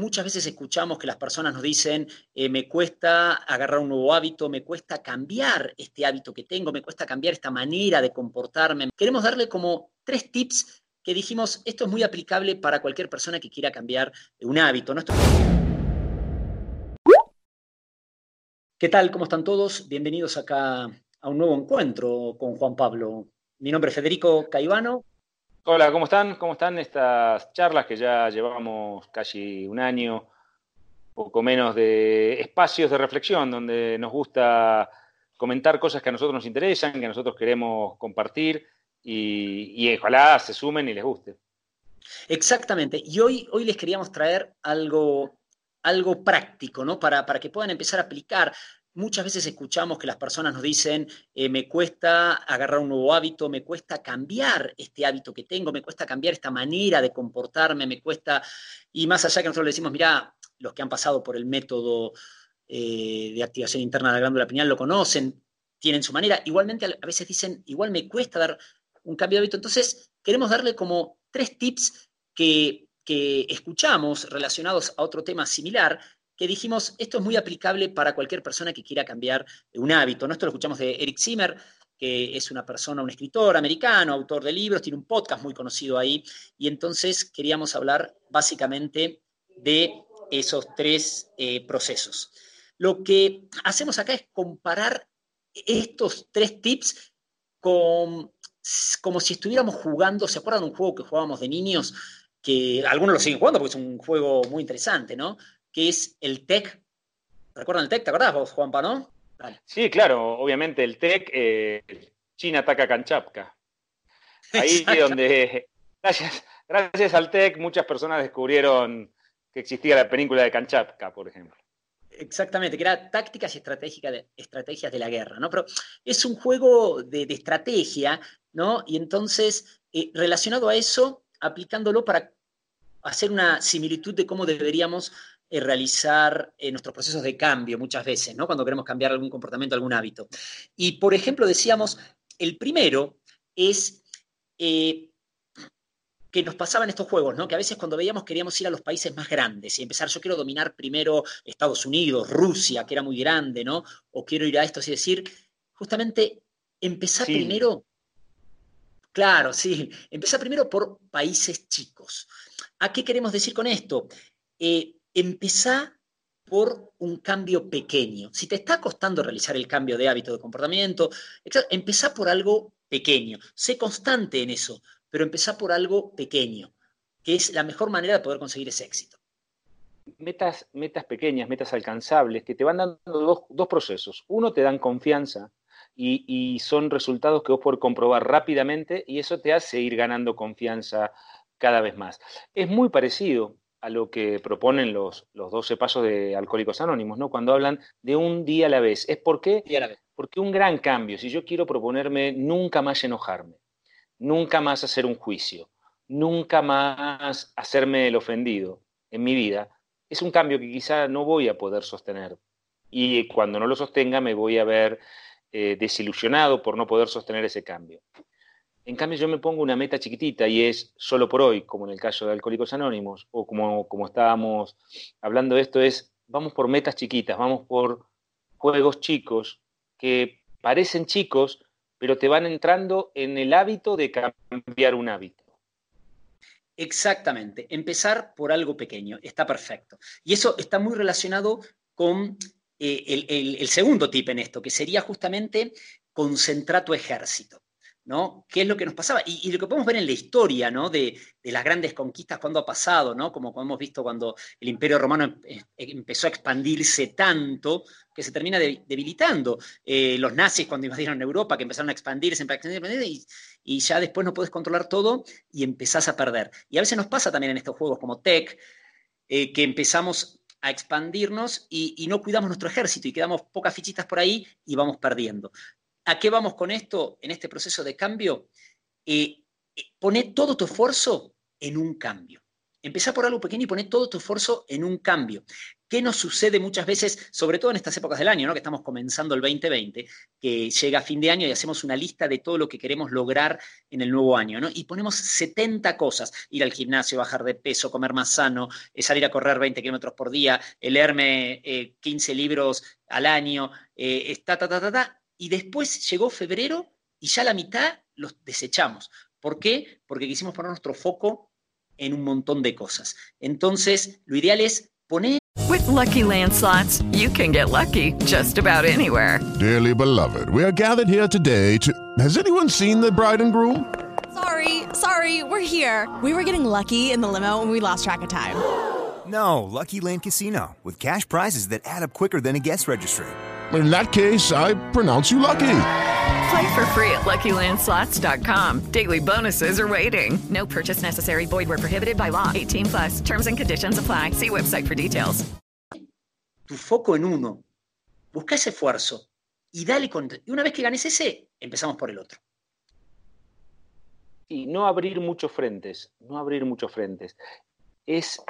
Muchas veces escuchamos que las personas nos dicen, eh, me cuesta agarrar un nuevo hábito, me cuesta cambiar este hábito que tengo, me cuesta cambiar esta manera de comportarme. Queremos darle como tres tips que dijimos, esto es muy aplicable para cualquier persona que quiera cambiar un hábito. ¿no? ¿Qué tal? ¿Cómo están todos? Bienvenidos acá a un nuevo encuentro con Juan Pablo. Mi nombre es Federico Caivano. Hola, ¿cómo están? ¿Cómo están estas charlas que ya llevamos casi un año, poco menos de espacios de reflexión donde nos gusta comentar cosas que a nosotros nos interesan, que nosotros queremos compartir y, y ojalá se sumen y les guste. Exactamente. Y hoy, hoy les queríamos traer algo, algo práctico, ¿no? Para, para que puedan empezar a aplicar Muchas veces escuchamos que las personas nos dicen, eh, me cuesta agarrar un nuevo hábito, me cuesta cambiar este hábito que tengo, me cuesta cambiar esta manera de comportarme, me cuesta, y más allá que nosotros le decimos, mira, los que han pasado por el método eh, de activación interna de la glándula pineal lo conocen, tienen su manera, igualmente a veces dicen, igual me cuesta dar un cambio de hábito, entonces queremos darle como tres tips que, que escuchamos relacionados a otro tema similar, que dijimos, esto es muy aplicable para cualquier persona que quiera cambiar un hábito. ¿no? Esto lo escuchamos de Eric Zimmer, que es una persona, un escritor americano, autor de libros, tiene un podcast muy conocido ahí, y entonces queríamos hablar básicamente de esos tres eh, procesos. Lo que hacemos acá es comparar estos tres tips con, como si estuviéramos jugando, ¿se acuerdan de un juego que jugábamos de niños? Que algunos lo siguen jugando porque es un juego muy interesante, ¿no? Que es el TEC. ¿Recuerdan el TEC? ¿Te acordás vos, Juanpa, no? Sí, claro, obviamente el TEC, eh, China ataca Kanchapka. Ahí donde, gracias, gracias al TEC, muchas personas descubrieron que existía la península de Kanchapka, por ejemplo. Exactamente, que era tácticas y estrategias de, estrategias de la guerra, ¿no? Pero es un juego de, estrategia, ¿no? Y entonces, eh, relacionado a eso, aplicándolo para hacer una similitud de cómo deberíamos realizar eh, nuestros procesos de cambio muchas veces, ¿no? Cuando queremos cambiar algún comportamiento, algún hábito. Y, por ejemplo, decíamos, el primero es eh, que nos pasaba en estos juegos, ¿no? Que a veces cuando veíamos queríamos ir a los países más grandes y empezar, yo quiero dominar primero Estados Unidos, Rusia, que era muy grande, ¿no? O quiero ir a esto, es decir, justamente empezar primero, claro, sí, empezar primero por países chicos. ¿A qué queremos decir con esto? Empezá por un cambio pequeño. Si te está costando realizar el cambio de hábito de comportamiento, empezá por algo pequeño. Sé constante en eso, pero empezá por algo pequeño, que es la mejor manera de poder conseguir ese éxito. Metas, metas pequeñas, metas alcanzables, que te van dando dos, procesos. Uno, te dan confianza y, y, son resultados que vos podés comprobar rápidamente y eso te hace ir ganando confianza cada vez más. Es muy parecido a lo que proponen los, los 12 pasos de Alcohólicos Anónimos, ¿no? Cuando hablan de un día a la vez. ¿Es por qué? Porque un gran cambio, si yo quiero proponerme nunca más enojarme, nunca más hacer un juicio, nunca más hacerme el ofendido en mi vida, es un cambio que quizá no voy a poder sostener. Y cuando no lo sostenga me voy a ver eh, desilusionado por no poder sostener ese cambio. En cambio, yo me pongo una meta chiquitita y es solo por hoy, como en el caso de Alcohólicos Anónimos, o como, como estábamos hablando de esto, es vamos por metas chiquitas, vamos por juegos chicos que parecen chicos, pero te van entrando en el hábito de cambiar un hábito. Exactamente, empezar por algo pequeño, está perfecto. Y eso está muy relacionado con eh, el, el segundo tip en esto, que sería justamente concentrar tu ejército. ¿No? ¿Qué es lo que nos pasaba? Y, lo que podemos ver en la historia, ¿no? De, las grandes conquistas, cuando ha pasado, ¿no? Como hemos visto cuando el Imperio Romano em, eh, empezó a expandirse tanto que se termina debilitando. Eh, los nazis cuando invadieron Europa, que empezaron a expandirse, y, y ya después no puedes controlar todo y empezás a perder. Y a veces nos pasa también en estos juegos como Tech, eh, que empezamos a expandirnos y, no cuidamos nuestro ejército y quedamos pocas fichitas por ahí y vamos perdiendo. ¿A qué vamos con esto en este proceso de cambio? Eh, eh todo tu esfuerzo en un cambio. Empezá por algo pequeño y poné todo tu esfuerzo en un cambio. ¿Qué nos sucede muchas veces, sobre todo en estas épocas del año, ¿no? que estamos comenzando el 2020, que llega fin de año y hacemos una lista de todo lo que queremos lograr en el nuevo año, ¿no? y ponemos 70 cosas, ir al gimnasio, bajar de peso, comer más sano, eh, salir a correr 20 kilómetros por día, eh, leerme 15 eh, libros al año, ta, ta, ta, ta, ta, y después llegó febrero y ya la mitad los desechamos. ¿Por qué? Porque quisimos poner nuestro foco en un montón de cosas. Entonces, lo ideal es poner. With lucky landslots, you can get lucky just about anywhere. Dearly beloved, we are gathered here today to. Has anyone seen the bride and groom? Sorry, sorry, we're here. We were getting lucky in the limo and we lost track of time. No, Lucky Land Casino, with cash prizes that add up quicker than a guest registry. In that case, I pronounce you lucky. Play for free at LuckyLandSlots.com. Daily bonuses are waiting. No purchase necessary. Void were prohibited by law. 18 plus. Terms and conditions apply. See website for details. Tu foco en uno. Busca ese esfuerzo y dale con... Y una vez que ganes ese, empezamos por el otro. Y no abrir muchos frentes. No abrir muchos frentes. Es,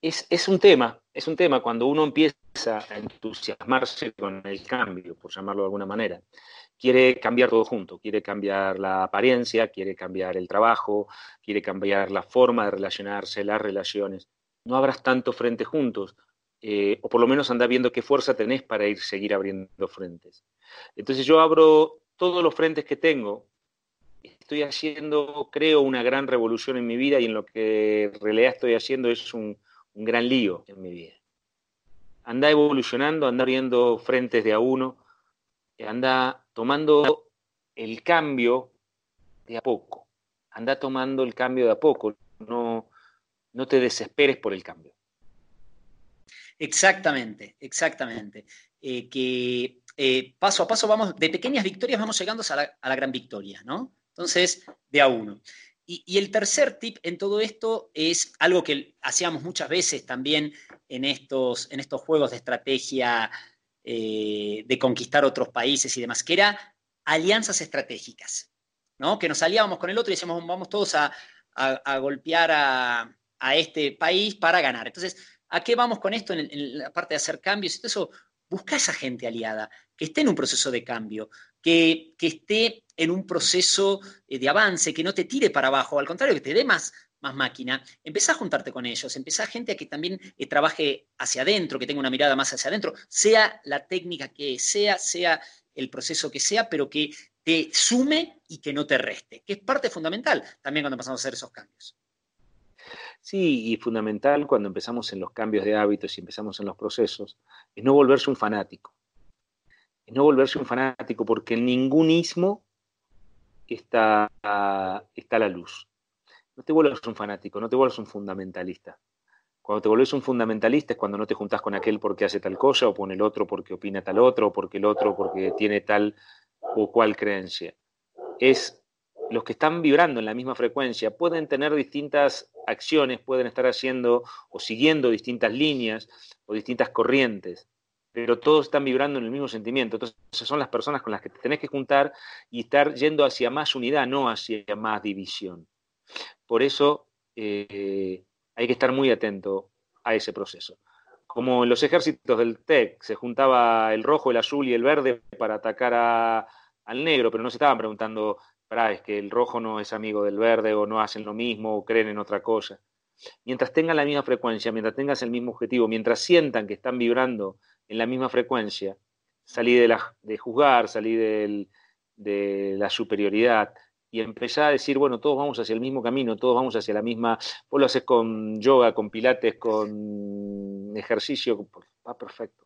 es, es un tema. Es un tema cuando uno empieza a entusiasmarse con el cambio, por llamarlo de alguna manera quiere cambiar todo junto, quiere cambiar la apariencia, quiere cambiar el trabajo, quiere cambiar la forma de relacionarse, las relaciones. No abras tanto frente juntos, eh, o por lo menos anda viendo qué fuerza tenés para ir seguir abriendo frentes. Entonces yo abro todos los frentes que tengo, estoy haciendo, creo, una gran revolución en mi vida y en lo que en realidad estoy haciendo es un, un gran lío en mi vida. Anda evolucionando, anda abriendo frentes de a uno, anda tomando el cambio de a poco. Anda tomando el cambio de a poco. No, no te desesperes por el cambio. Exactamente, exactamente. Eh, que eh, paso a paso vamos, de pequeñas victorias vamos llegando a la, gran victoria, ¿no? Entonces, de a uno. Y, el tercer tip en todo esto es algo que hacíamos muchas veces también en estos, en estos juegos de estrategia eh, de conquistar otros países y demás, que era alianzas estratégicas, ¿no? Que nos aliábamos con el otro y decíamos, vamos todos a, golpear a, este país para ganar. Entonces, ¿a qué vamos con esto en, la parte de hacer cambios? y Eso, busca esa gente aliada, que esté en un proceso de cambio, que, esté en un proceso eh, de avance, que no te tire para abajo, al contrario, que te dé más, más máquina, empezá a juntarte con ellos, empezá a gente a que también eh, trabaje hacia adentro, que tenga una mirada más hacia adentro, sea la técnica que sea, sea el proceso que sea, pero que te sume y que no te reste, que es parte fundamental también cuando empezamos a hacer esos cambios. Sí, y fundamental cuando empezamos en los cambios de hábitos y empezamos en los procesos, es no volverse un fanático. No volverse un fanático porque en ningún ismo está, está la luz no te vuelvas un fanático, no te vuelvas un fundamentalista. Cuando te vuelves un fundamentalista es cuando no te juntas con aquel porque hace tal cosa, o con el otro porque opina tal otro, o porque el otro porque tiene tal o cual creencia. Es los que están vibrando en la misma frecuencia, pueden tener distintas acciones, pueden estar haciendo o siguiendo distintas líneas o distintas corrientes, pero todos están vibrando en el mismo sentimiento. Entonces, son las personas con las que te tenés que juntar y estar yendo hacia más unidad, no hacia más división. Por eso eh, hay que estar muy atento a ese proceso. Como en los ejércitos del TEC se juntaba el rojo, el azul y el verde para atacar al negro, pero no se estaban preguntando, es que el rojo no es amigo del verde o no hacen lo mismo o creen en otra cosa. Mientras tengan la misma frecuencia, mientras tengas el mismo objetivo, mientras sientan que están vibrando en la misma frecuencia, salí de, de juzgar, salí de la superioridad, y empezar a decir, bueno, todos vamos hacia el mismo camino, todos vamos hacia la misma, vos lo haces con yoga, con pilates, con ejercicio, va perfecto.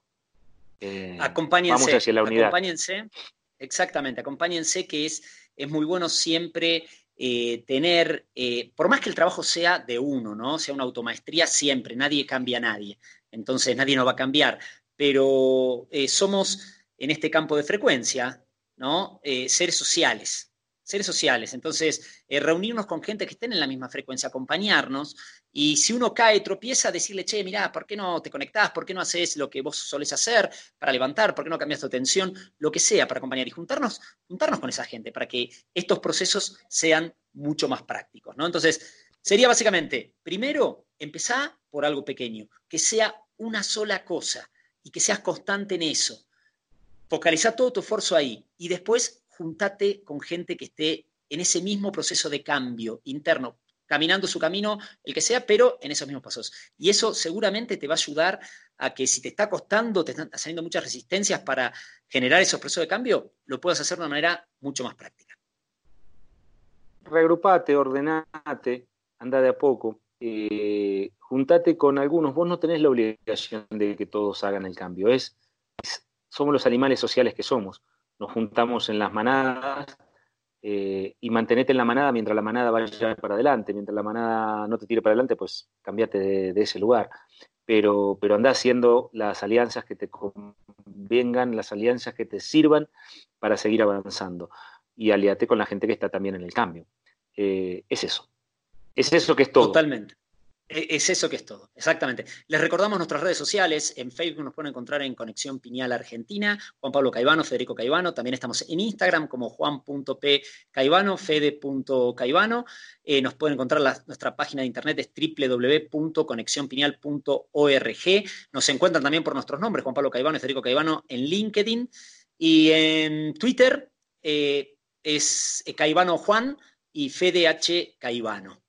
Eh, acompáñense, vamos hacia la unidad. Acompáñense, exactamente, acompáñense que es, es muy bueno siempre eh, tener, eh, por más que el trabajo sea de uno, ¿no? Sea una automaestría siempre, nadie cambia a nadie, entonces nadie nos va a cambiar, pero somos en este campo de frecuencia, ¿no? seres sociales, seres sociales. Entonces, eh, reunirnos con gente que estén en la misma frecuencia, acompañarnos. Y si uno cae, tropieza, decirle, che, mirá, ¿por qué no te conectás? ¿Por qué no haces lo que vos solés hacer para levantar? ¿Por qué no cambias tu atención? Lo que sea para acompañar y juntarnos, juntarnos con esa gente para que estos procesos sean mucho más prácticos. ¿no? Entonces, sería básicamente, primero, empezá por algo pequeño, que sea una sola cosa y que seas constante en eso. Focaliza todo tu esfuerzo ahí y después juntate con gente que esté en ese mismo proceso de cambio interno, caminando su camino, el que sea, pero en esos mismos pasos. Y eso seguramente te va a ayudar a que si te está costando, te están saliendo muchas resistencias para generar esos procesos de cambio, lo puedas hacer de una manera mucho más práctica. Reagrupate, ordenate, anda de a poco, eh, juntate con algunos. Vos no tenés la obligación de que todos hagan el cambio. es somos los animales sociales que somos nos juntamos en las manadas eh, y mantenete en la manada mientras la manada vaya para adelante. Mientras la manada no te tire para adelante, pues cambiate de, ese lugar. Pero, pero anda haciendo las alianzas que te convengan, las alianzas que te sirvan para seguir avanzando. Y aliate con la gente que está también en el cambio. Eh, es eso. Es eso que es todo. Totalmente. E, es eso que es todo, exactamente. Les recordamos nuestras redes sociales. En Facebook nos pueden encontrar en Conexión Piñal Argentina, Juan Pablo Caivano, Federico Caivano. También estamos en Instagram como juan.p caivano, fede.caivano. Eh, nos pueden encontrar nuestra página de internet es www.conexionpiñal.org. Nos encuentran también por nuestros nombres, Juan Pablo Caivano y Federico Caivano, en LinkedIn. Y en Twitter eh, es Caivano Juan y FedeH Caivano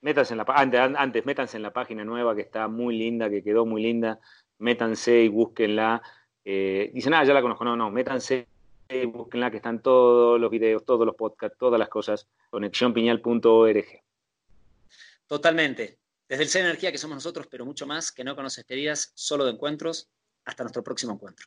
métanse en la antes, antes, métanse en la página nueva que está muy linda, que quedó muy linda, métanse y búsquenla. Eh, dicen, ah, ya la conozco, no, no, métanse y búsquenla, que están todos los videos, todos los podcasts, todas las cosas, conexionpiñal.org. Totalmente. Desde el Ser Energía que somos nosotros, pero mucho más, que no conoces pedidas, solo de encuentros. Hasta nuestro próximo encuentro.